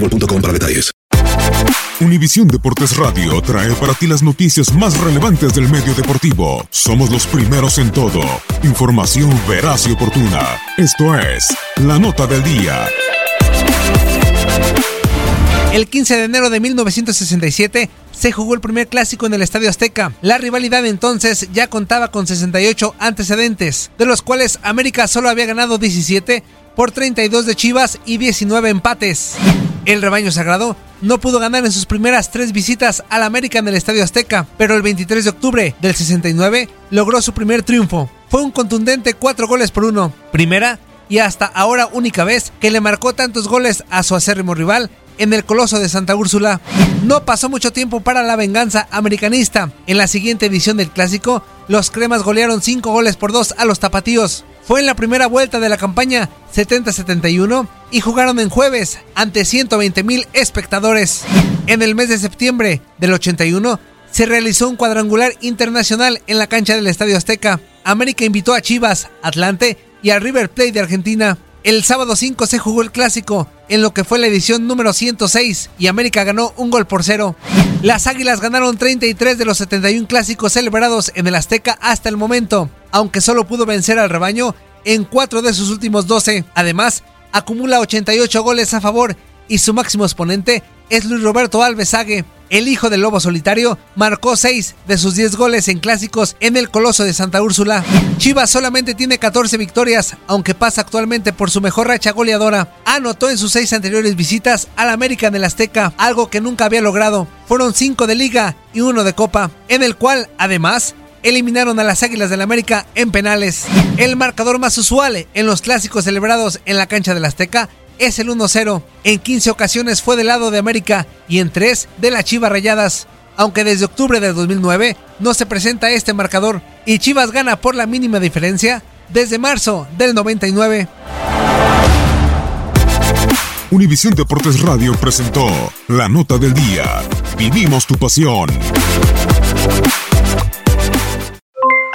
boostmobile.com para detalles. Univisión Deportes Radio trae para ti las noticias más relevantes del medio deportivo. Somos los primeros en todo. Información veraz y oportuna. Esto es La Nota del Día. El 15 de enero de 1967 se jugó el primer clásico en el Estadio Azteca. La rivalidad entonces ya contaba con 68 antecedentes, de los cuales América solo había ganado 17 por 32 de Chivas y 19 empates. El rebaño sagrado no pudo ganar en sus primeras tres visitas al América en el Estadio Azteca, pero el 23 de octubre del 69 logró su primer triunfo. Fue un contundente 4 goles por 1. Primera y hasta ahora única vez que le marcó tantos goles a su acérrimo rival en el Coloso de Santa Úrsula. No pasó mucho tiempo para la venganza americanista. En la siguiente edición del clásico, los cremas golearon 5 goles por 2 a los tapatíos. Fue en la primera vuelta de la campaña 70-71 y jugaron en jueves ante 120 mil espectadores. En el mes de septiembre del 81 se realizó un cuadrangular internacional en la cancha del Estadio Azteca. América invitó a Chivas, Atlante y a River Plate de Argentina. El sábado 5 se jugó el clásico, en lo que fue la edición número 106, y América ganó un gol por cero. Las Águilas ganaron 33 de los 71 clásicos celebrados en el Azteca hasta el momento, aunque solo pudo vencer al rebaño en 4 de sus últimos 12. Además, acumula 88 goles a favor y su máximo exponente es Luis Roberto Alves Sague. El hijo del lobo solitario marcó 6 de sus 10 goles en clásicos en el Coloso de Santa Úrsula. Chivas solamente tiene 14 victorias, aunque pasa actualmente por su mejor racha goleadora. Anotó en sus 6 anteriores visitas al América en el Azteca, algo que nunca había logrado. Fueron 5 de liga y 1 de copa, en el cual, además, eliminaron a las Águilas del América en penales. El marcador más usual en los clásicos celebrados en la cancha del Azteca es el 1-0. En 15 ocasiones fue del lado de América y en 3 de las Chivas Rayadas. Aunque desde octubre de 2009 no se presenta este marcador y Chivas gana por la mínima diferencia desde marzo del 99. Univisión Deportes Radio presentó La Nota del Día. Vivimos tu pasión.